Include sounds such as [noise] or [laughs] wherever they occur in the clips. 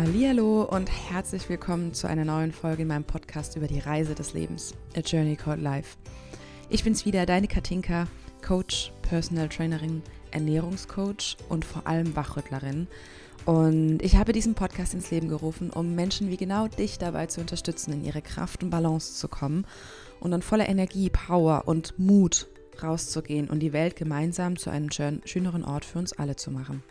Hallihallo und herzlich willkommen zu einer neuen Folge in meinem Podcast über die Reise des Lebens, A Journey Called Life. Ich bin's wieder, deine Katinka, Coach, Personal Trainerin, Ernährungscoach und vor allem Wachrüttlerin. Und ich habe diesen Podcast ins Leben gerufen, um Menschen wie genau dich dabei zu unterstützen, in ihre Kraft und Balance zu kommen und dann voller Energie, Power und Mut rauszugehen und die Welt gemeinsam zu einem schöneren Ort für uns alle zu machen.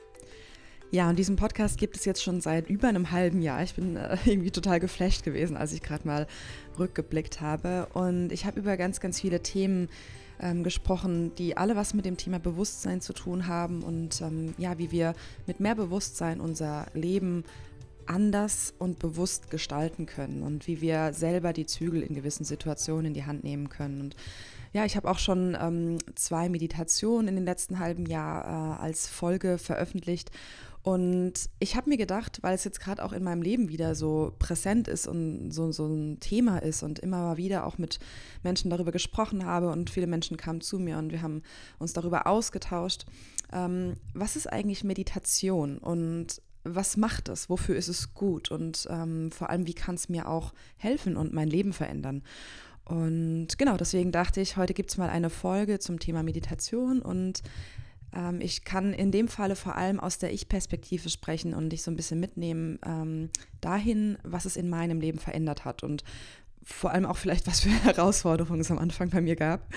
Ja, und diesen Podcast gibt es jetzt schon seit über einem halben Jahr. Ich bin äh, [laughs] irgendwie total geflasht gewesen, als ich gerade mal rückgeblickt habe. Und ich habe über ganz, ganz viele Themen ähm, gesprochen, die alle was mit dem Thema Bewusstsein zu tun haben und ähm, ja, wie wir mit mehr Bewusstsein unser Leben anders und bewusst gestalten können und wie wir selber die Zügel in gewissen Situationen in die Hand nehmen können. Und ja, ich habe auch schon ähm, zwei Meditationen in den letzten halben Jahr äh, als Folge veröffentlicht und ich habe mir gedacht, weil es jetzt gerade auch in meinem Leben wieder so präsent ist und so, so ein Thema ist und immer mal wieder auch mit Menschen darüber gesprochen habe und viele Menschen kamen zu mir und wir haben uns darüber ausgetauscht, ähm, was ist eigentlich Meditation und was macht es, wofür ist es gut? Und ähm, vor allem, wie kann es mir auch helfen und mein Leben verändern. Und genau, deswegen dachte ich, heute gibt es mal eine Folge zum Thema Meditation und ähm, ich kann in dem Falle vor allem aus der Ich-Perspektive sprechen und dich so ein bisschen mitnehmen ähm, dahin, was es in meinem Leben verändert hat und vor allem auch vielleicht, was für [laughs] Herausforderungen es am Anfang bei mir gab.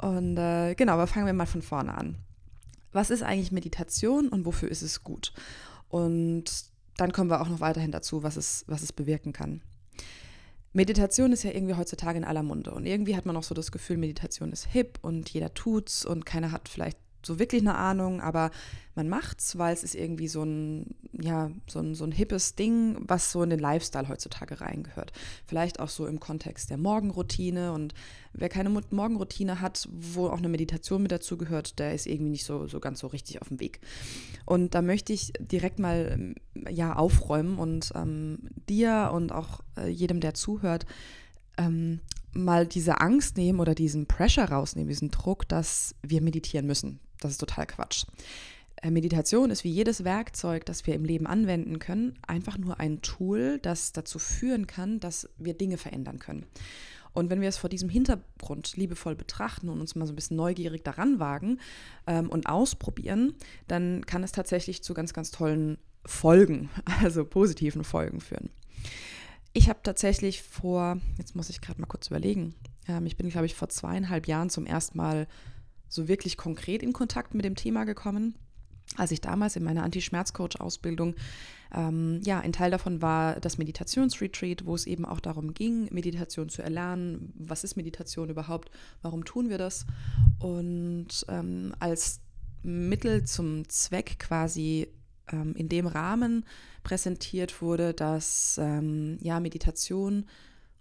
Und äh, genau, aber fangen wir mal von vorne an. Was ist eigentlich Meditation und wofür ist es gut? Und dann kommen wir auch noch weiterhin dazu, was es, was es bewirken kann. Meditation ist ja irgendwie heutzutage in aller Munde und irgendwie hat man auch so das Gefühl, Meditation ist hip und jeder tut's und keiner hat vielleicht so wirklich eine Ahnung, aber man macht's, weil es ist irgendwie so ein, ja, so ein, so ein hippes Ding, was so in den Lifestyle heutzutage reingehört. Vielleicht auch so im Kontext der Morgenroutine und wer keine Morgenroutine hat, wo auch eine Meditation mit dazu gehört, der ist irgendwie nicht so, so ganz so richtig auf dem Weg. Und da möchte ich direkt mal, ja, aufräumen und ähm, dir und auch äh, jedem, der zuhört, ähm, mal diese Angst nehmen oder diesen Pressure rausnehmen, diesen Druck, dass wir meditieren müssen. Das ist total Quatsch. Äh, Meditation ist wie jedes Werkzeug, das wir im Leben anwenden können, einfach nur ein Tool, das dazu führen kann, dass wir Dinge verändern können. Und wenn wir es vor diesem Hintergrund liebevoll betrachten und uns mal so ein bisschen neugierig daran wagen ähm, und ausprobieren, dann kann es tatsächlich zu ganz, ganz tollen Folgen, [laughs] also positiven Folgen führen. Ich habe tatsächlich vor, jetzt muss ich gerade mal kurz überlegen, ähm, ich bin, glaube ich, vor zweieinhalb Jahren zum ersten Mal so wirklich konkret in Kontakt mit dem Thema gekommen. Als ich damals in meiner Anti-Schmerzcoach-Ausbildung, ähm, ja, ein Teil davon war das Meditationsretreat, wo es eben auch darum ging, Meditation zu erlernen. Was ist Meditation überhaupt? Warum tun wir das? Und ähm, als Mittel zum Zweck quasi ähm, in dem Rahmen präsentiert wurde, dass ähm, ja, Meditation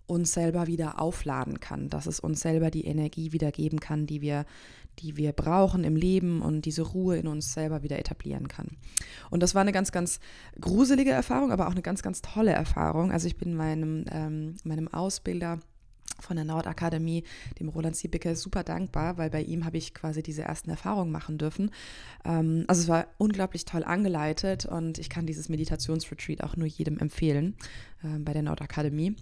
uns selber wieder aufladen kann, dass es uns selber die Energie wieder geben kann, die wir, die wir brauchen im Leben und diese Ruhe in uns selber wieder etablieren kann. Und das war eine ganz, ganz gruselige Erfahrung, aber auch eine ganz, ganz tolle Erfahrung. Also ich bin meinem, ähm, meinem Ausbilder von der Nordakademie, dem Roland Siebecke, super dankbar, weil bei ihm habe ich quasi diese ersten Erfahrungen machen dürfen. Ähm, also es war unglaublich toll angeleitet und ich kann dieses Meditationsretreat auch nur jedem empfehlen äh, bei der Nordakademie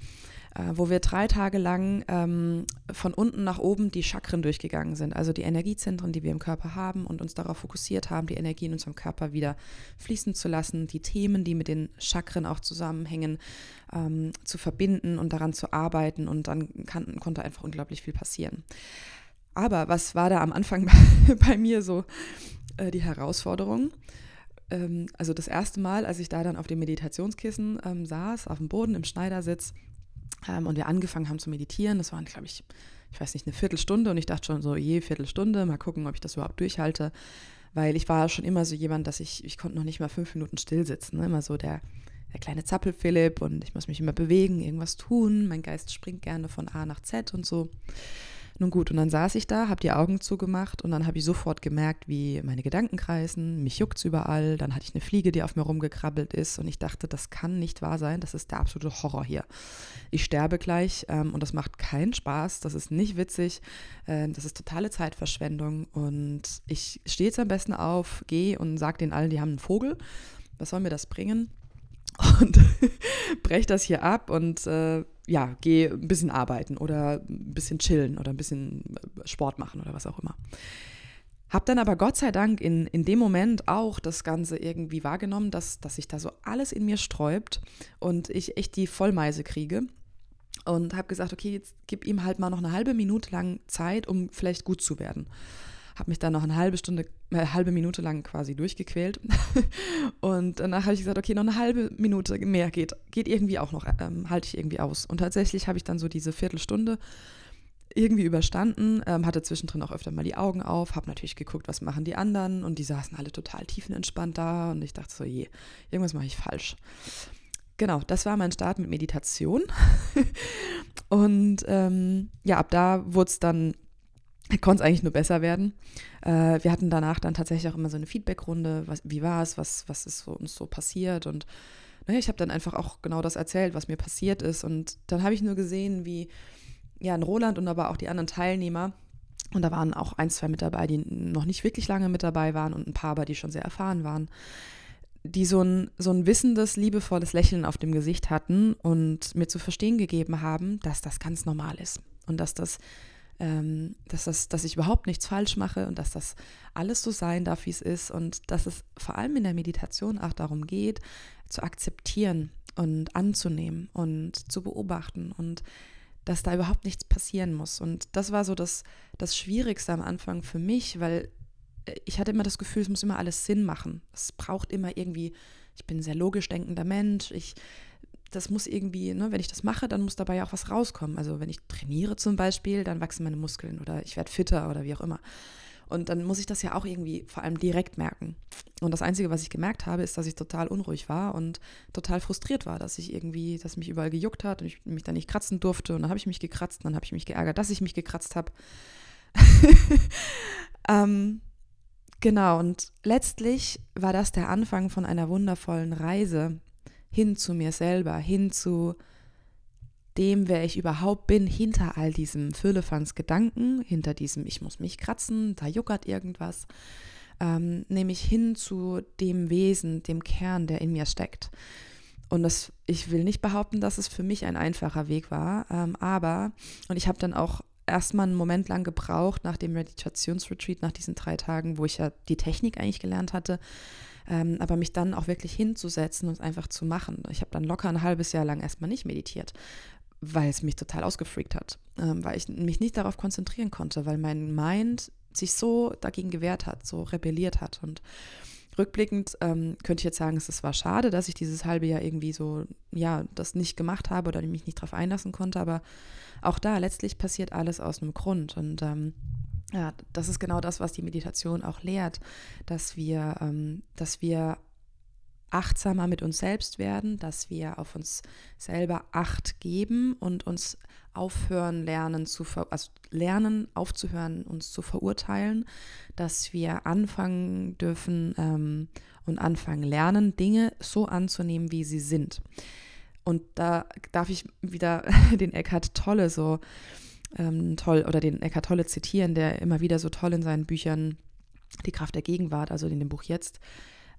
äh, wo wir drei Tage lang ähm, von unten nach oben die Chakren durchgegangen sind, also die Energiezentren, die wir im Körper haben und uns darauf fokussiert haben, die Energie in unserem Körper wieder fließen zu lassen, die Themen, die mit den Chakren auch zusammenhängen, ähm, zu verbinden und daran zu arbeiten und dann kann, konnte einfach unglaublich viel passieren. Aber was war da am Anfang [laughs] bei mir so äh, die Herausforderung? Ähm, also das erste Mal, als ich da dann auf dem Meditationskissen ähm, saß, auf dem Boden im Schneidersitz, ähm, und wir angefangen haben zu meditieren. Das waren, glaube ich, ich weiß nicht, eine Viertelstunde und ich dachte schon so, je Viertelstunde, mal gucken, ob ich das überhaupt durchhalte. Weil ich war schon immer so jemand, dass ich, ich konnte noch nicht mal fünf Minuten still sitzen. Ne? Immer so der, der kleine Zappel-Philipp und ich muss mich immer bewegen, irgendwas tun. Mein Geist springt gerne von A nach Z und so. Nun gut, und dann saß ich da, habe die Augen zugemacht und dann habe ich sofort gemerkt, wie meine Gedanken kreisen, mich juckt's überall, dann hatte ich eine Fliege, die auf mir rumgekrabbelt ist und ich dachte, das kann nicht wahr sein, das ist der absolute Horror hier. Ich sterbe gleich ähm, und das macht keinen Spaß, das ist nicht witzig, äh, das ist totale Zeitverschwendung und ich stehe jetzt am besten auf, gehe und sage den allen, die haben einen Vogel, was soll mir das bringen? [laughs] und [laughs] breche das hier ab und äh, ja, gehe ein bisschen arbeiten oder ein bisschen chillen oder ein bisschen äh, Sport machen oder was auch immer. Hab dann aber Gott sei Dank in, in dem Moment auch das Ganze irgendwie wahrgenommen, dass, dass sich da so alles in mir sträubt und ich echt die Vollmeise kriege. Und habe gesagt, okay, jetzt gib ihm halt mal noch eine halbe Minute lang Zeit, um vielleicht gut zu werden habe mich dann noch eine halbe Stunde, eine äh, halbe Minute lang quasi durchgequält. [laughs] und danach habe ich gesagt, okay, noch eine halbe Minute mehr geht, geht irgendwie auch noch, ähm, halte ich irgendwie aus. Und tatsächlich habe ich dann so diese Viertelstunde irgendwie überstanden, ähm, hatte zwischendrin auch öfter mal die Augen auf, habe natürlich geguckt, was machen die anderen und die saßen alle total tiefenentspannt da und ich dachte so, je, irgendwas mache ich falsch. Genau, das war mein Start mit Meditation. [laughs] und ähm, ja, ab da wurde es dann konnte es eigentlich nur besser werden. Äh, wir hatten danach dann tatsächlich auch immer so eine Feedbackrunde, was, wie war es, was, was ist so, uns so passiert und naja, ich habe dann einfach auch genau das erzählt, was mir passiert ist und dann habe ich nur gesehen, wie ja, in Roland und aber auch die anderen Teilnehmer und da waren auch ein, zwei mit dabei, die noch nicht wirklich lange mit dabei waren und ein paar, aber die schon sehr erfahren waren, die so ein, so ein wissendes, liebevolles Lächeln auf dem Gesicht hatten und mir zu verstehen gegeben haben, dass das ganz normal ist und dass das ähm, dass, das, dass ich überhaupt nichts falsch mache und dass das alles so sein darf, wie es ist und dass es vor allem in der Meditation auch darum geht, zu akzeptieren und anzunehmen und zu beobachten und dass da überhaupt nichts passieren muss. Und das war so das, das Schwierigste am Anfang für mich, weil äh, ich hatte immer das Gefühl, es muss immer alles Sinn machen. Es braucht immer irgendwie, ich bin ein sehr logisch denkender Mensch, ich das muss irgendwie, ne, wenn ich das mache, dann muss dabei ja auch was rauskommen. Also wenn ich trainiere zum Beispiel, dann wachsen meine Muskeln oder ich werde fitter oder wie auch immer. Und dann muss ich das ja auch irgendwie vor allem direkt merken. Und das Einzige, was ich gemerkt habe, ist, dass ich total unruhig war und total frustriert war, dass ich irgendwie, dass mich überall gejuckt hat und ich mich dann nicht kratzen durfte. Und dann habe ich mich gekratzt, und dann habe ich mich geärgert, dass ich mich gekratzt habe. [laughs] ähm, genau, und letztlich war das der Anfang von einer wundervollen Reise, hin zu mir selber, hin zu dem, wer ich überhaupt bin, hinter all diesem Füllefans Gedanken, hinter diesem ich muss mich kratzen, da juckert irgendwas, ähm, nämlich hin zu dem Wesen, dem Kern, der in mir steckt. Und das, ich will nicht behaupten, dass es für mich ein einfacher Weg war, ähm, aber, und ich habe dann auch erstmal einen Moment lang gebraucht nach dem Meditationsretreat, nach diesen drei Tagen, wo ich ja die Technik eigentlich gelernt hatte, ähm, aber mich dann auch wirklich hinzusetzen und einfach zu machen. Ich habe dann locker ein halbes Jahr lang erstmal nicht meditiert, weil es mich total ausgefreakt hat, ähm, weil ich mich nicht darauf konzentrieren konnte, weil mein Mind sich so dagegen gewehrt hat, so rebelliert hat. Und rückblickend ähm, könnte ich jetzt sagen, es war schade, dass ich dieses halbe Jahr irgendwie so, ja, das nicht gemacht habe oder mich nicht darauf einlassen konnte, aber auch da letztlich passiert alles aus einem Grund. Und ähm, ja, das ist genau das, was die Meditation auch lehrt, dass wir, ähm, dass wir achtsamer mit uns selbst werden, dass wir auf uns selber Acht geben und uns aufhören lernen zu also lernen aufzuhören uns zu verurteilen, dass wir anfangen dürfen ähm, und anfangen lernen Dinge so anzunehmen, wie sie sind. Und da darf ich wieder [laughs] den Eckhart Tolle so ähm, toll oder den Eckhart Tolle zitieren, der immer wieder so toll in seinen Büchern Die Kraft der Gegenwart, also in dem Buch jetzt,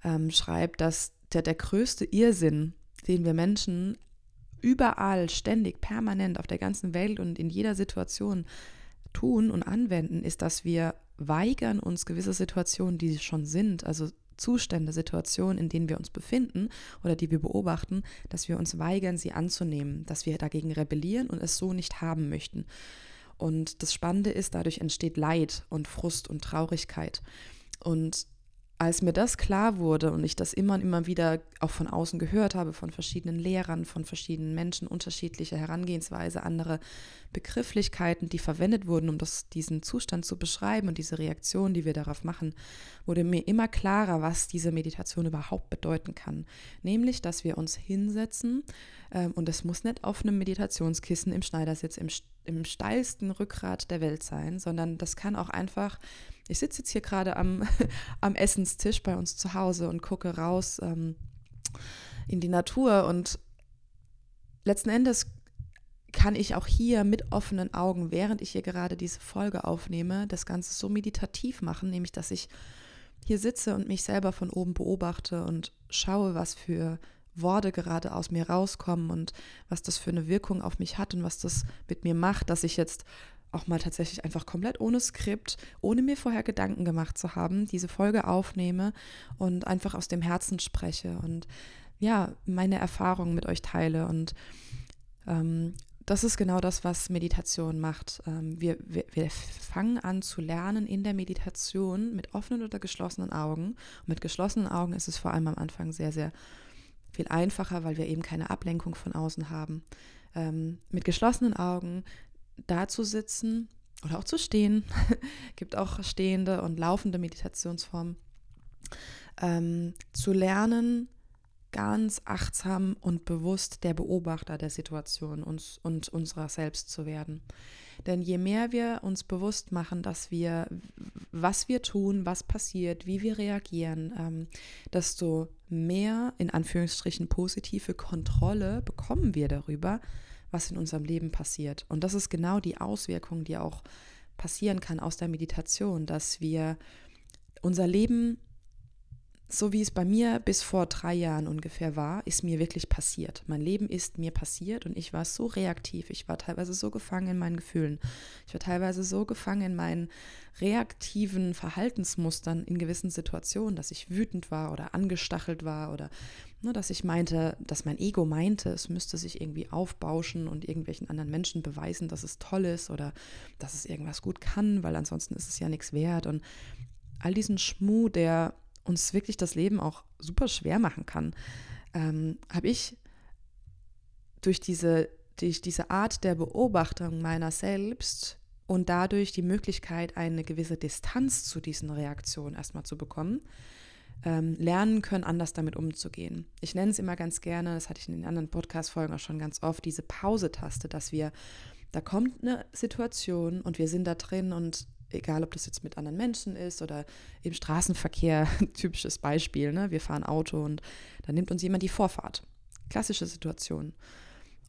ähm, schreibt, dass der, der größte Irrsinn, den wir Menschen überall, ständig, permanent auf der ganzen Welt und in jeder Situation tun und anwenden, ist, dass wir weigern, uns gewisse Situationen, die schon sind, also Zustände, Situationen, in denen wir uns befinden oder die wir beobachten, dass wir uns weigern, sie anzunehmen, dass wir dagegen rebellieren und es so nicht haben möchten. Und das Spannende ist, dadurch entsteht Leid und Frust und Traurigkeit. Und als mir das klar wurde und ich das immer und immer wieder auch von außen gehört habe, von verschiedenen Lehrern, von verschiedenen Menschen, unterschiedliche Herangehensweise, andere Begrifflichkeiten, die verwendet wurden, um das, diesen Zustand zu beschreiben und diese Reaktion, die wir darauf machen, wurde mir immer klarer, was diese Meditation überhaupt bedeuten kann. Nämlich, dass wir uns hinsetzen ähm, und es muss nicht auf einem Meditationskissen im Schneidersitz im, im steilsten Rückgrat der Welt sein, sondern das kann auch einfach ich sitze jetzt hier gerade am, [laughs] am Essenstisch bei uns zu Hause und gucke raus ähm, in die Natur. Und letzten Endes kann ich auch hier mit offenen Augen, während ich hier gerade diese Folge aufnehme, das Ganze so meditativ machen, nämlich dass ich hier sitze und mich selber von oben beobachte und schaue, was für Worte gerade aus mir rauskommen und was das für eine Wirkung auf mich hat und was das mit mir macht, dass ich jetzt auch mal tatsächlich einfach komplett ohne Skript, ohne mir vorher Gedanken gemacht zu haben, diese Folge aufnehme und einfach aus dem Herzen spreche und ja, meine Erfahrungen mit euch teile. Und ähm, das ist genau das, was Meditation macht. Ähm, wir, wir, wir, fangen an zu lernen in der Meditation mit offenen oder geschlossenen Augen. Und mit geschlossenen Augen ist es vor allem am Anfang sehr, sehr viel einfacher, weil wir eben keine Ablenkung von außen haben. Ähm, mit geschlossenen Augen da zu sitzen oder auch zu stehen, [laughs] gibt auch stehende und laufende Meditationsformen, ähm, zu lernen, ganz achtsam und bewusst der Beobachter der Situation uns, und unserer selbst zu werden. Denn je mehr wir uns bewusst machen, dass wir, was wir tun, was passiert, wie wir reagieren, ähm, desto mehr in Anführungsstrichen positive Kontrolle bekommen wir darüber, was in unserem Leben passiert. Und das ist genau die Auswirkung, die auch passieren kann aus der Meditation, dass wir unser Leben so wie es bei mir bis vor drei Jahren ungefähr war, ist mir wirklich passiert. Mein Leben ist mir passiert und ich war so reaktiv. Ich war teilweise so gefangen in meinen Gefühlen. Ich war teilweise so gefangen in meinen reaktiven Verhaltensmustern in gewissen Situationen, dass ich wütend war oder angestachelt war oder ne, dass ich meinte, dass mein Ego meinte, es müsste sich irgendwie aufbauschen und irgendwelchen anderen Menschen beweisen, dass es toll ist oder dass es irgendwas gut kann, weil ansonsten ist es ja nichts wert. Und all diesen Schmuh, der uns wirklich das Leben auch super schwer machen kann, ähm, habe ich durch diese, durch diese Art der Beobachtung meiner selbst und dadurch die Möglichkeit, eine gewisse Distanz zu diesen Reaktionen erstmal zu bekommen, ähm, lernen können, anders damit umzugehen. Ich nenne es immer ganz gerne, das hatte ich in den anderen Podcast-Folgen auch schon ganz oft, diese Pause-Taste, dass wir, da kommt eine Situation und wir sind da drin und egal ob das jetzt mit anderen Menschen ist oder im Straßenverkehr, [laughs] typisches Beispiel, ne? wir fahren Auto und dann nimmt uns jemand die Vorfahrt. Klassische Situation.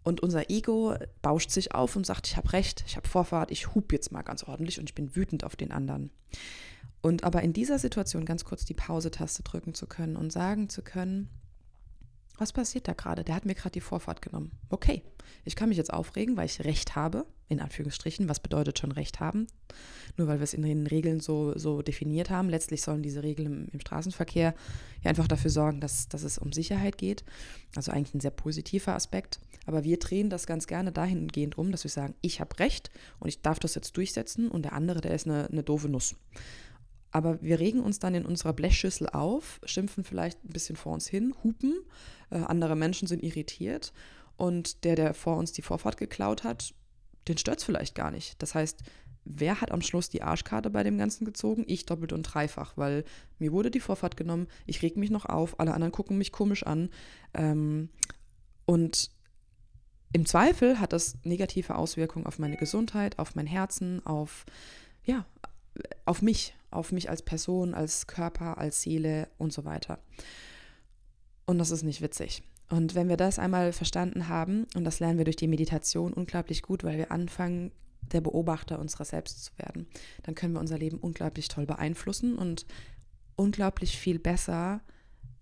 Und unser Ego bauscht sich auf und sagt, ich habe recht, ich habe Vorfahrt, ich hub jetzt mal ganz ordentlich und ich bin wütend auf den anderen. Und aber in dieser Situation ganz kurz die Pause-Taste drücken zu können und sagen zu können, was passiert da gerade? Der hat mir gerade die Vorfahrt genommen. Okay, ich kann mich jetzt aufregen, weil ich Recht habe, in Anführungsstrichen. Was bedeutet schon Recht haben? Nur weil wir es in den Regeln so, so definiert haben. Letztlich sollen diese Regeln im, im Straßenverkehr ja einfach dafür sorgen, dass, dass es um Sicherheit geht. Also eigentlich ein sehr positiver Aspekt. Aber wir drehen das ganz gerne dahingehend um, dass wir sagen, ich habe Recht und ich darf das jetzt durchsetzen und der andere, der ist eine, eine doofe Nuss. Aber wir regen uns dann in unserer Blechschüssel auf, schimpfen vielleicht ein bisschen vor uns hin, hupen, äh, andere Menschen sind irritiert und der, der vor uns die Vorfahrt geklaut hat, den stört es vielleicht gar nicht. Das heißt, wer hat am Schluss die Arschkarte bei dem Ganzen gezogen? Ich doppelt und dreifach, weil mir wurde die Vorfahrt genommen, ich reg mich noch auf, alle anderen gucken mich komisch an. Ähm, und im Zweifel hat das negative Auswirkungen auf meine Gesundheit, auf mein Herzen, auf, ja, auf mich, auf mich als Person, als Körper, als Seele und so weiter. Und das ist nicht witzig. Und wenn wir das einmal verstanden haben, und das lernen wir durch die Meditation unglaublich gut, weil wir anfangen, der Beobachter unserer selbst zu werden, dann können wir unser Leben unglaublich toll beeinflussen und unglaublich viel besser,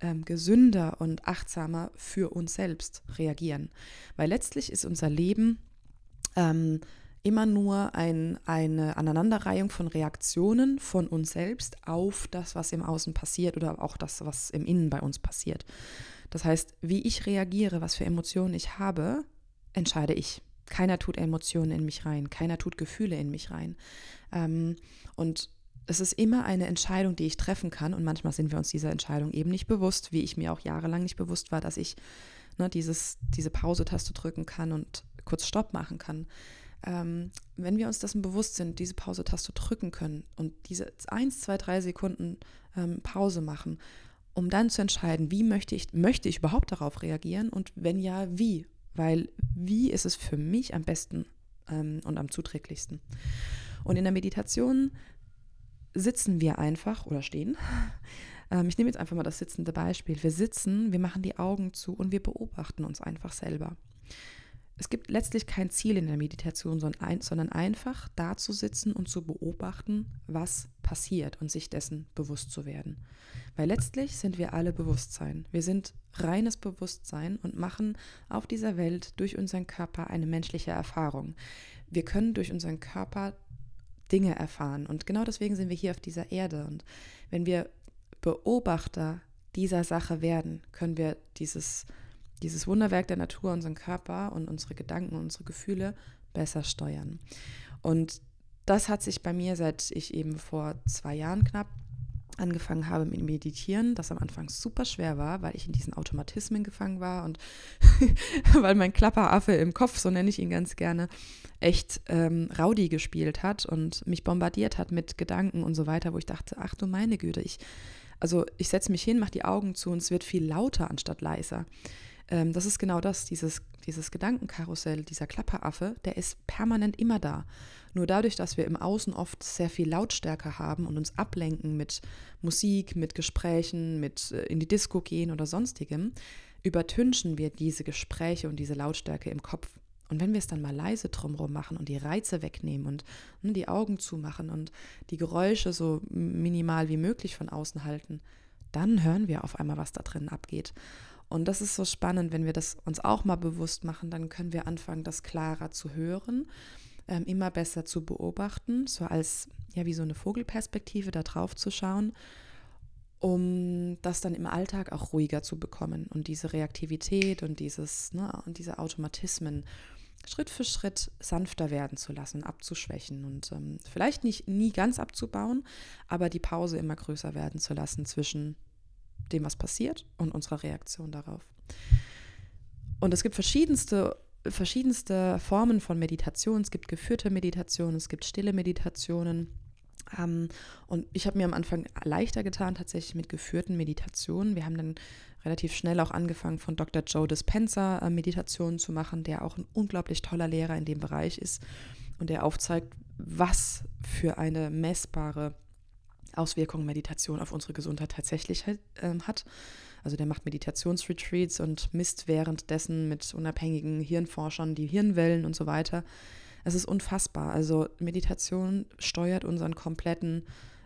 ähm, gesünder und achtsamer für uns selbst reagieren. Weil letztlich ist unser Leben ähm, immer nur ein, eine Aneinanderreihung von Reaktionen von uns selbst auf das, was im Außen passiert oder auch das, was im Innen bei uns passiert. Das heißt, wie ich reagiere, was für Emotionen ich habe, entscheide ich. Keiner tut Emotionen in mich rein, keiner tut Gefühle in mich rein. Ähm, und es ist immer eine Entscheidung, die ich treffen kann. Und manchmal sind wir uns dieser Entscheidung eben nicht bewusst, wie ich mir auch jahrelang nicht bewusst war, dass ich ne, dieses, diese Pause-Taste drücken kann und kurz Stopp machen kann ähm, wenn wir uns dessen bewusst sind, diese Pause-Taste drücken können und diese 1, 2, 3 Sekunden ähm, Pause machen, um dann zu entscheiden, wie möchte ich, möchte ich überhaupt darauf reagieren und wenn ja, wie? Weil wie ist es für mich am besten ähm, und am zuträglichsten? Und in der Meditation sitzen wir einfach oder stehen. [laughs] Ähm, ich nehme jetzt einfach mal das sitzende Beispiel. Wir sitzen, wir machen die Augen zu und wir beobachten uns einfach selber es gibt letztlich kein Ziel in der Meditation, sondern einfach da zu sitzen und zu beobachten, was passiert und sich dessen bewusst zu werden. Weil letztlich sind wir alle Bewusstsein. Wir sind reines Bewusstsein und machen auf dieser Welt durch unseren Körper eine menschliche Erfahrung. Wir können durch unseren Körper Dinge erfahren und genau deswegen sind wir hier auf dieser Erde. Und wenn wir Beobachter dieser Sache werden, können wir dieses dieses Wunderwerk der Natur, unseren Körper und unsere Gedanken, unsere Gefühle besser steuern. Und das hat sich bei mir, seit ich eben vor zwei Jahren knapp angefangen habe mit Meditieren, das am Anfang super schwer war, weil ich in diesen Automatismen gefangen war und [laughs] weil mein Klapperaffe im Kopf, so nenne ich ihn ganz gerne, echt ähm, Rowdy gespielt hat und mich bombardiert hat mit Gedanken und so weiter, wo ich dachte, ach du meine Güte, ich, also ich setze mich hin, mache die Augen zu und es wird viel lauter anstatt leiser ähm, das ist genau das, dieses, dieses Gedankenkarussell, dieser Klapperaffe, der ist permanent immer da. Nur dadurch, dass wir im Außen oft sehr viel Lautstärke haben und uns ablenken mit Musik, mit Gesprächen, mit äh, in die Disco gehen oder sonstigem, übertünchen wir diese Gespräche und diese Lautstärke im Kopf. Und wenn wir es dann mal leise drumherum machen und die Reize wegnehmen und ne, die Augen zumachen und die Geräusche so minimal wie möglich von außen halten, dann hören wir auf einmal, was da drin abgeht. Und das ist so spannend, wenn wir das uns auch mal bewusst machen, dann können wir anfangen, das klarer zu hören, ähm, immer besser zu beobachten, so als ja wie so eine Vogelperspektive da drauf zu schauen, um das dann im Alltag auch ruhiger zu bekommen. Und diese Reaktivität und dieses ne, und diese Automatismen Schritt für Schritt sanfter werden zu lassen, abzuschwächen und ähm, vielleicht nicht nie ganz abzubauen, aber die Pause immer größer werden zu lassen zwischen dem, was passiert und unserer Reaktion darauf. Und es gibt verschiedenste, verschiedenste Formen von Meditation. Es gibt geführte Meditationen, es gibt stille Meditationen. Ähm, und ich habe mir am Anfang leichter getan, tatsächlich mit geführten Meditationen. Wir haben dann relativ schnell auch angefangen, von Dr. Joe Dispenza äh, Meditationen zu machen, der auch ein unglaublich toller Lehrer in dem Bereich ist und der aufzeigt, was für eine messbare Auswirkungen Meditation auf unsere Gesundheit tatsächlich äh, hat. Also der macht Meditationsretreats und misst währenddessen mit unabhängigen Hirnforschern die Hirnwellen und so weiter. Es ist unfassbar. Also Meditation steuert unseren kompletten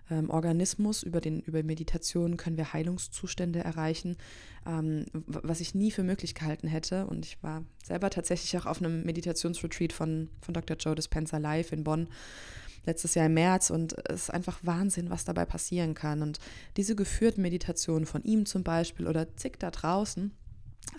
ähm, Organismus. Über, den, über Meditation können wir Heilungszustände erreichen, ähm, was ich nie für möglich gehalten hätte. Und ich war selber tatsächlich auch auf einem Meditationsretreat von, von Dr. Joe Dispenza live in Bonn letztes Jahr im März und es ist einfach Wahnsinn, was dabei passieren kann. Und diese geführten Meditationen von ihm zum Beispiel oder zig da draußen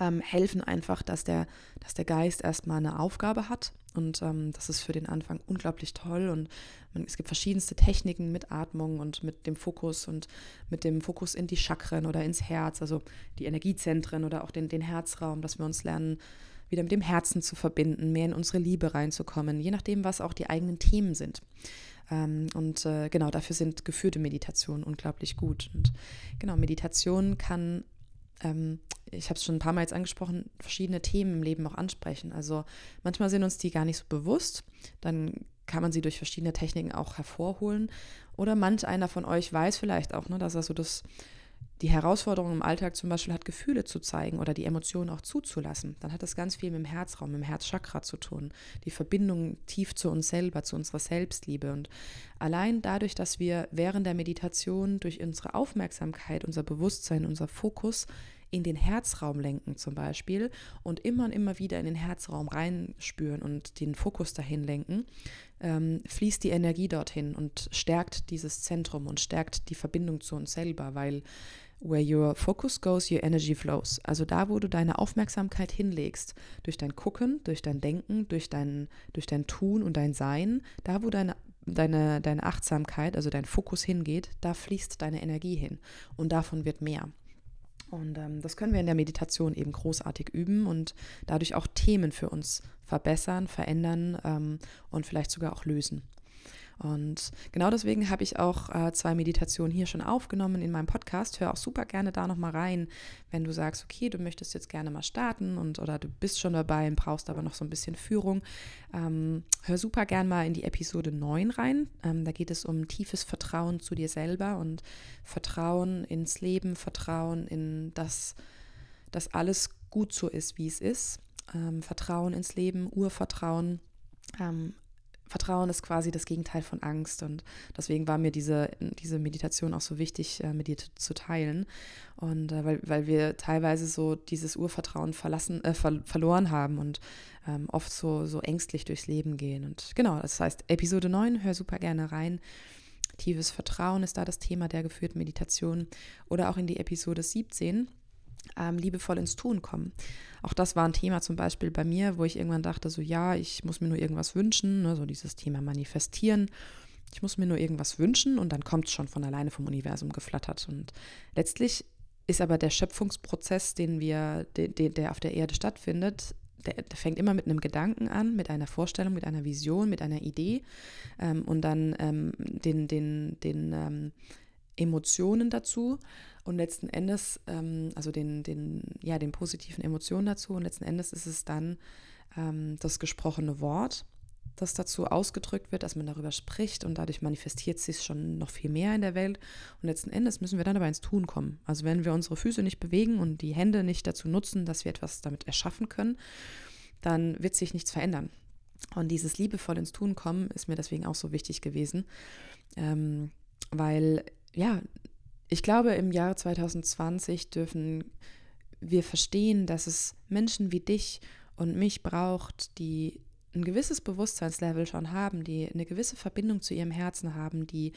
ähm, helfen einfach, dass der, dass der Geist erstmal eine Aufgabe hat. Und ähm, das ist für den Anfang unglaublich toll. Und man, es gibt verschiedenste Techniken mit Atmung und mit dem Fokus und mit dem Fokus in die Chakren oder ins Herz, also die Energiezentren oder auch den, den Herzraum, dass wir uns lernen, wieder mit dem Herzen zu verbinden, mehr in unsere Liebe reinzukommen, je nachdem, was auch die eigenen Themen sind. Ähm, und äh, genau dafür sind geführte Meditationen unglaublich gut. Und genau, Meditation kann, ähm, ich habe es schon ein paar Mal jetzt angesprochen, verschiedene Themen im Leben auch ansprechen. Also manchmal sind uns die gar nicht so bewusst. Dann kann man sie durch verschiedene Techniken auch hervorholen. Oder manch einer von euch weiß vielleicht auch, ne, dass er so das die Herausforderung im Alltag zum Beispiel hat, Gefühle zu zeigen oder die Emotionen auch zuzulassen, dann hat das ganz viel mit dem Herzraum, mit dem Herzchakra zu tun. Die Verbindung tief zu uns selber, zu unserer Selbstliebe. Und allein dadurch, dass wir während der Meditation durch unsere Aufmerksamkeit, unser Bewusstsein, unser Fokus in den Herzraum lenken zum Beispiel und immer und immer wieder in den Herzraum reinspüren und den Fokus dahin lenken, ähm, fließt die Energie dorthin und stärkt dieses Zentrum und stärkt die Verbindung zu uns selber, weil Where your focus goes, your energy flows. Also da, wo du deine Aufmerksamkeit hinlegst, durch dein Gucken, durch dein Denken, durch dein, durch dein Tun und dein Sein, da, wo deine, deine, deine Achtsamkeit, also dein Fokus hingeht, da fließt deine Energie hin. Und davon wird mehr. Und ähm, das können wir in der Meditation eben großartig üben und dadurch auch Themen für uns verbessern, verändern ähm, und vielleicht sogar auch lösen. Und genau deswegen habe ich auch äh, zwei Meditationen hier schon aufgenommen in meinem Podcast. Hör auch super gerne da nochmal rein, wenn du sagst, okay, du möchtest jetzt gerne mal starten und oder du bist schon dabei und brauchst aber noch so ein bisschen Führung. Ähm, hör super gerne mal in die Episode 9 rein. Ähm, da geht es um tiefes Vertrauen zu dir selber und Vertrauen ins Leben, Vertrauen in das, dass alles gut so ist, wie es ist ähm, Vertrauen ins Leben, Urvertrauen. Ähm, Vertrauen ist quasi das Gegenteil von Angst und deswegen war mir diese, diese Meditation auch so wichtig, äh, mit dir zu teilen. Und äh, weil, weil wir teilweise so dieses Urvertrauen verlassen, äh, ver verloren haben und ähm, oft so, so ängstlich durchs Leben gehen. Und genau, das heißt, Episode 9, hör super gerne rein. Tiefes Vertrauen ist da das Thema der geführten Meditation. Oder auch in die Episode 17 ähm, liebevoll ins Tun kommen. Auch das war ein Thema zum Beispiel bei mir, wo ich irgendwann dachte, so ja, ich muss mir nur irgendwas wünschen, ne, so dieses Thema manifestieren. Ich muss mir nur irgendwas wünschen und dann kommt es schon von alleine vom Universum geflattert. Und letztlich ist aber der Schöpfungsprozess, den wir, de, de, der auf der Erde stattfindet, der, der, fängt immer mit einem Gedanken an, mit einer Vorstellung, mit einer Vision, mit einer Idee ähm, und dann ähm, den, den, den ähm, Emotionen dazu und letzten Endes, ähm, also den, den, ja, den positiven Emotionen dazu und letzten Endes ist es dann ähm, das gesprochene Wort, das dazu ausgedrückt wird, dass man darüber spricht und dadurch manifestiert sich schon noch viel mehr in der Welt. Und letzten Endes müssen wir dann aber ins Tun kommen. Also wenn wir unsere Füße nicht bewegen und die Hände nicht dazu nutzen, dass wir etwas damit erschaffen können, dann wird sich nichts verändern. Und dieses liebevoll ins Tun kommen ist mir deswegen auch so wichtig gewesen, ähm, weil ja, ich glaube, im Jahr 2020 dürfen wir verstehen, dass es Menschen wie dich und mich braucht, die ein gewisses Bewusstseinslevel schon haben, die eine gewisse Verbindung zu ihrem Herzen haben, die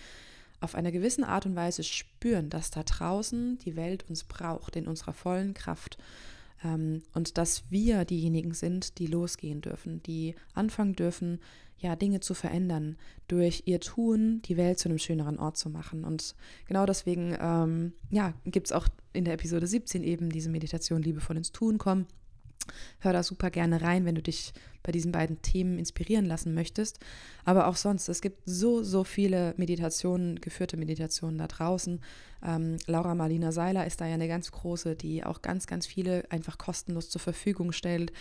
auf einer gewissen Art und Weise spüren, dass da draußen die Welt uns braucht in unserer vollen Kraft ähm, und dass wir diejenigen sind, die losgehen dürfen, die anfangen dürfen, ja, Dinge zu verändern, durch ihr Tun die Welt zu einem schöneren Ort zu machen. Und genau deswegen, ähm, ja, gibt es auch in der Episode 17 eben diese Meditation Liebevoll ins Tun kommen. Hör da super gerne rein, wenn du dich bei diesen beiden Themen inspirieren lassen möchtest. Aber auch sonst, es gibt so, so viele Meditationen, geführte Meditationen da draußen. Ähm, Laura Marlina Seiler ist da ja eine ganz große, die auch ganz, ganz viele einfach kostenlos zur Verfügung stellt.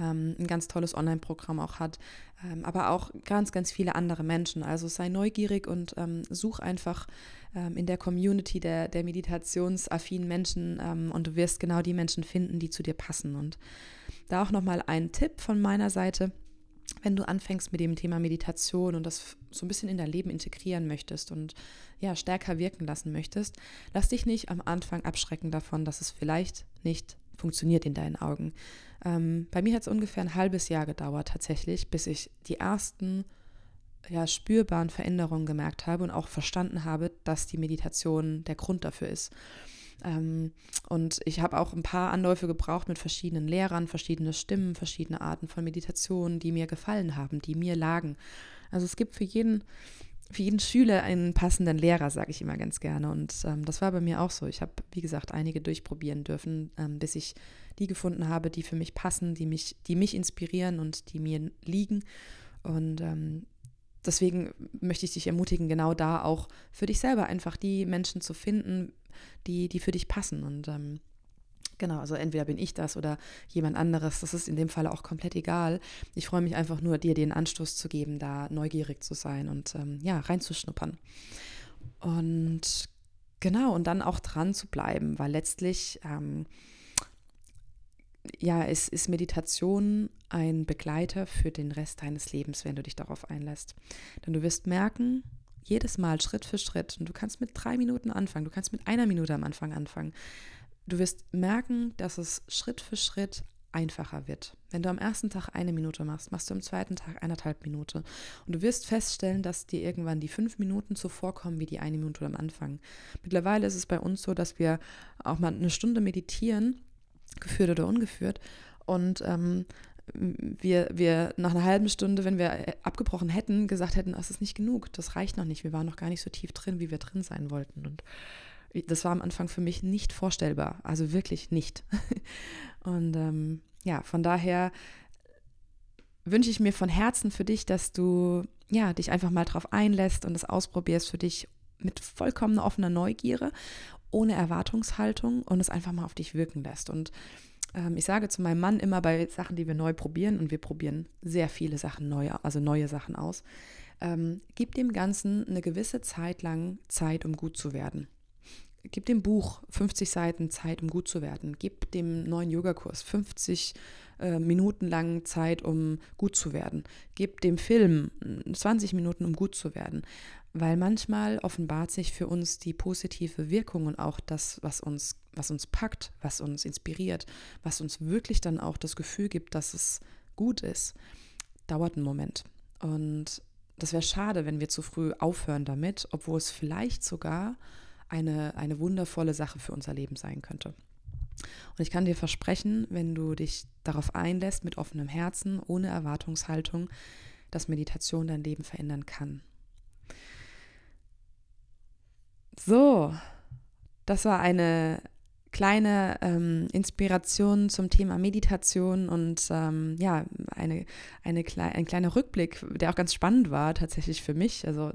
Ähm, ein ganz tolles Online-Programm auch hat. Ähm, aber auch ganz, ganz viele andere Menschen. Also sei neugierig und ähm, such einfach ähm, in der Community der, der meditationsaffinen Menschen ähm, und du wirst genau die Menschen finden, die zu dir passen. Und da auch nochmal ein Tipp von meiner Seite. Wenn du anfängst mit dem Thema Meditation und das so ein bisschen in dein Leben integrieren möchtest und ja, stärker wirken lassen möchtest, lass dich nicht am Anfang abschrecken davon, dass es vielleicht nicht funktioniert in deinen Augen. Ähm, bei mir hat es ungefähr ein halbes Jahr gedauert tatsächlich, bis ich die ersten ja, spürbaren Veränderungen gemerkt habe und auch verstanden habe, dass die Meditation der Grund dafür ist. Ähm, und ich habe auch ein paar Anläufe gebraucht mit verschiedenen Lehrern, verschiedene Stimmen, verschiedene Arten von Meditationen, die mir gefallen haben, die mir lagen. Also es gibt für jeden, für jeden Schüler einen passenden Lehrer, sage ich immer ganz gerne. Und ähm, das war bei mir auch so. Ich habe, wie gesagt, einige durchprobieren dürfen, ähm, bis ich die gefunden habe, die für mich passen, die mich, die mich inspirieren und die mir liegen. Und ähm, deswegen möchte ich dich ermutigen, genau da auch für dich selber einfach die Menschen zu finden, die, die für dich passen. Und ähm, genau, also entweder bin ich das oder jemand anderes. Das ist in dem Fall auch komplett egal. Ich freue mich einfach nur, dir den Anstoß zu geben, da neugierig zu sein und ähm, ja, reinzuschnuppern. Und genau, und dann auch dran zu bleiben, weil letztlich ähm, ja, ist, ist Meditation ein Begleiter für den Rest deines Lebens, wenn du dich darauf einlässt. Denn du wirst merken, jedes Mal Schritt für Schritt, und du kannst mit drei Minuten anfangen, du kannst mit einer Minute am Anfang anfangen, du wirst merken, dass es Schritt für Schritt einfacher wird. Wenn du am ersten Tag eine Minute machst, machst du am zweiten Tag eineinhalb Minute. Und du wirst feststellen, dass dir irgendwann die fünf Minuten zuvorkommen wie die eine Minute am Anfang. Mittlerweile ist es bei uns so, dass wir auch mal eine Stunde meditieren geführt oder ungeführt. Und ähm, wir, wir nach einer halben Stunde, wenn wir abgebrochen hätten, gesagt hätten, das ist nicht genug, das reicht noch nicht, wir waren noch gar nicht so tief drin, wie wir drin sein wollten. Und das war am Anfang für mich nicht vorstellbar, also wirklich nicht. [laughs] Und ähm, ja, von daher wünsche ich mir von Herzen für dich, dass du ja dich einfach mal drauf einlässt und es ausprobierst für dich mit vollkommener offener Neugierde ohne Erwartungshaltung und es einfach mal auf dich wirken lässt. Und ähm, ich sage zu meinem Mann immer bei Sachen, die wir neu probieren, und wir probieren sehr viele Sachen neu, also neue Sachen aus, ähm, gib dem Ganzen eine gewisse Zeit lang Zeit, um gut zu werden. Gib dem Buch 50 Seiten Zeit, um gut zu werden. Gib dem neuen Yogakurs 50 äh, Minuten lang Zeit, um gut zu werden. Gib dem Film 20 Minuten, um gut zu werden. Weil manchmal offenbart sich für uns die positive Wirkung und auch das, was uns, was uns packt, was uns inspiriert, was uns wirklich dann auch das Gefühl gibt, dass es gut ist, dauert einen Moment. Und das wäre schade, wenn wir zu früh aufhören damit, obwohl es vielleicht sogar eine, eine wundervolle Sache für unser Leben sein könnte. Und ich kann dir versprechen, wenn du dich darauf einlässt, mit offenem Herzen, ohne Erwartungshaltung, dass Meditation dein Leben verändern kann. So, das war eine kleine ähm, Inspiration zum Thema Meditation und ähm, ja, eine, eine ein kleiner Rückblick, der auch ganz spannend war tatsächlich für mich. Also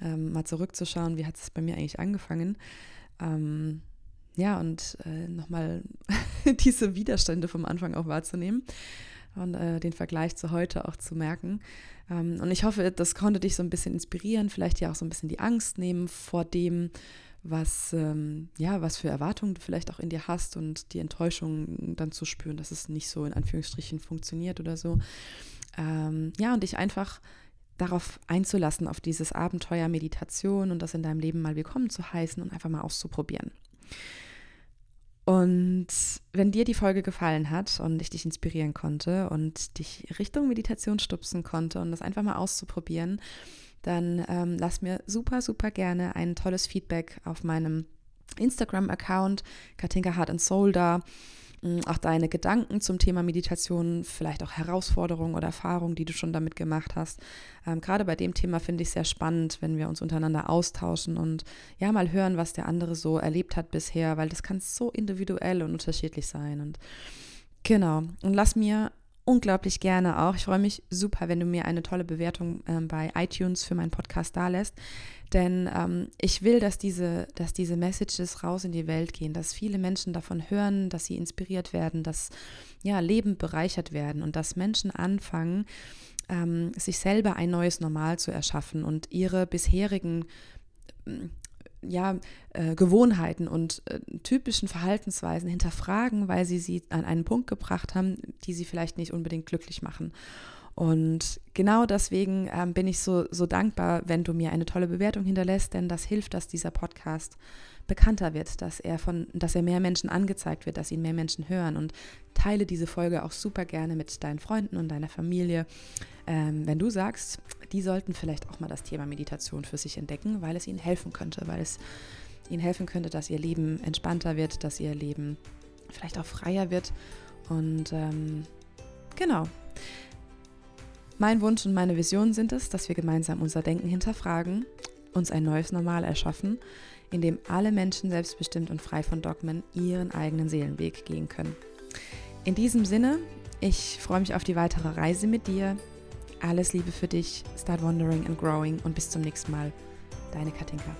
ähm, mal zurückzuschauen, wie hat es bei mir eigentlich angefangen. Ähm, ja, und äh, nochmal [laughs] diese Widerstände vom Anfang auch wahrzunehmen und äh, den Vergleich zu heute auch zu merken. Ähm, und ich hoffe, das konnte dich so ein bisschen inspirieren, vielleicht ja auch so ein bisschen die Angst nehmen vor dem, was, ähm, ja, was für Erwartungen du vielleicht auch in dir hast und die Enttäuschung dann zu spüren, dass es nicht so in Anführungsstrichen funktioniert oder so. Ähm, ja, und dich einfach darauf einzulassen, auf dieses Abenteuer Meditation und das in deinem Leben mal willkommen zu heißen und einfach mal auszuprobieren. Und wenn dir die Folge gefallen hat und ich dich inspirieren konnte und dich Richtung Meditation stupsen konnte und das einfach mal auszuprobieren, dann ähm, lass mir super, super gerne ein tolles Feedback auf meinem Instagram-Account, Katinka Heart and Soul da. Auch deine Gedanken zum Thema Meditation, vielleicht auch Herausforderungen oder Erfahrungen, die du schon damit gemacht hast. Ähm, gerade bei dem Thema finde ich sehr spannend, wenn wir uns untereinander austauschen und ja mal hören, was der andere so erlebt hat bisher, weil das kann so individuell und unterschiedlich sein. Und genau, und lass mir unglaublich gerne auch. Ich freue mich super, wenn du mir eine tolle Bewertung ähm, bei iTunes für meinen Podcast da lässt. Denn ähm, ich will, dass diese, dass diese Messages raus in die Welt gehen, dass viele Menschen davon hören, dass sie inspiriert werden, dass ja, Leben bereichert werden und dass Menschen anfangen, ähm, sich selber ein neues Normal zu erschaffen und ihre bisherigen ja, äh, Gewohnheiten und äh, typischen Verhaltensweisen hinterfragen, weil sie sie an einen Punkt gebracht haben, die sie vielleicht nicht unbedingt glücklich machen. Und genau deswegen ähm, bin ich so, so dankbar, wenn du mir eine tolle Bewertung hinterlässt, denn das hilft, dass dieser Podcast bekannter wird, dass er von, dass er mehr Menschen angezeigt wird, dass ihn mehr Menschen hören. Und teile diese Folge auch super gerne mit deinen Freunden und deiner Familie. Ähm, wenn du sagst, die sollten vielleicht auch mal das Thema Meditation für sich entdecken, weil es ihnen helfen könnte, weil es ihnen helfen könnte, dass ihr Leben entspannter wird, dass ihr Leben vielleicht auch freier wird. Und ähm, genau. Mein Wunsch und meine Vision sind es, dass wir gemeinsam unser Denken hinterfragen, uns ein neues Normal erschaffen, in dem alle Menschen selbstbestimmt und frei von Dogmen ihren eigenen Seelenweg gehen können. In diesem Sinne, ich freue mich auf die weitere Reise mit dir. Alles Liebe für dich, start wandering and growing und bis zum nächsten Mal. Deine Katinka.